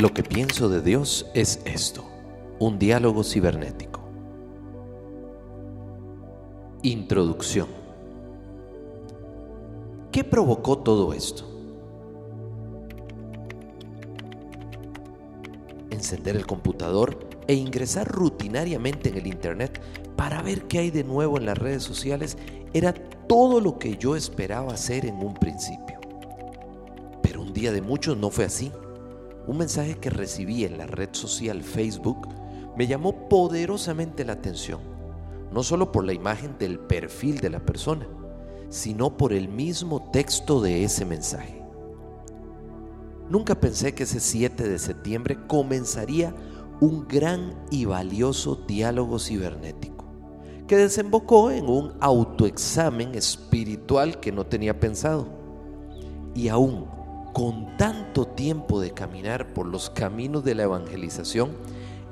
Lo que pienso de Dios es esto, un diálogo cibernético. Introducción. ¿Qué provocó todo esto? Encender el computador e ingresar rutinariamente en el Internet para ver qué hay de nuevo en las redes sociales era todo lo que yo esperaba hacer en un principio. Pero un día de muchos no fue así. Un mensaje que recibí en la red social Facebook me llamó poderosamente la atención, no solo por la imagen del perfil de la persona, sino por el mismo texto de ese mensaje. Nunca pensé que ese 7 de septiembre comenzaría un gran y valioso diálogo cibernético, que desembocó en un autoexamen espiritual que no tenía pensado. Y aún con tanto tiempo de caminar por los caminos de la evangelización,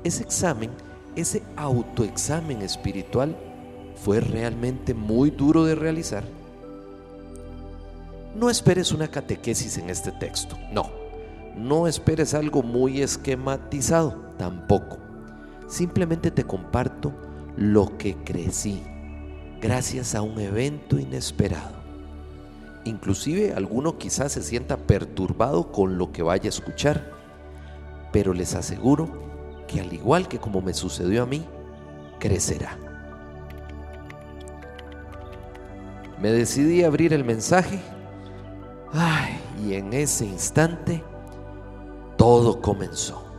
ese examen, ese autoexamen espiritual, fue realmente muy duro de realizar. No esperes una catequesis en este texto, no. No esperes algo muy esquematizado, tampoco. Simplemente te comparto lo que crecí gracias a un evento inesperado. Inclusive alguno quizás se sienta perturbado con lo que vaya a escuchar, pero les aseguro que al igual que como me sucedió a mí, crecerá. Me decidí a abrir el mensaje ay, y en ese instante todo comenzó.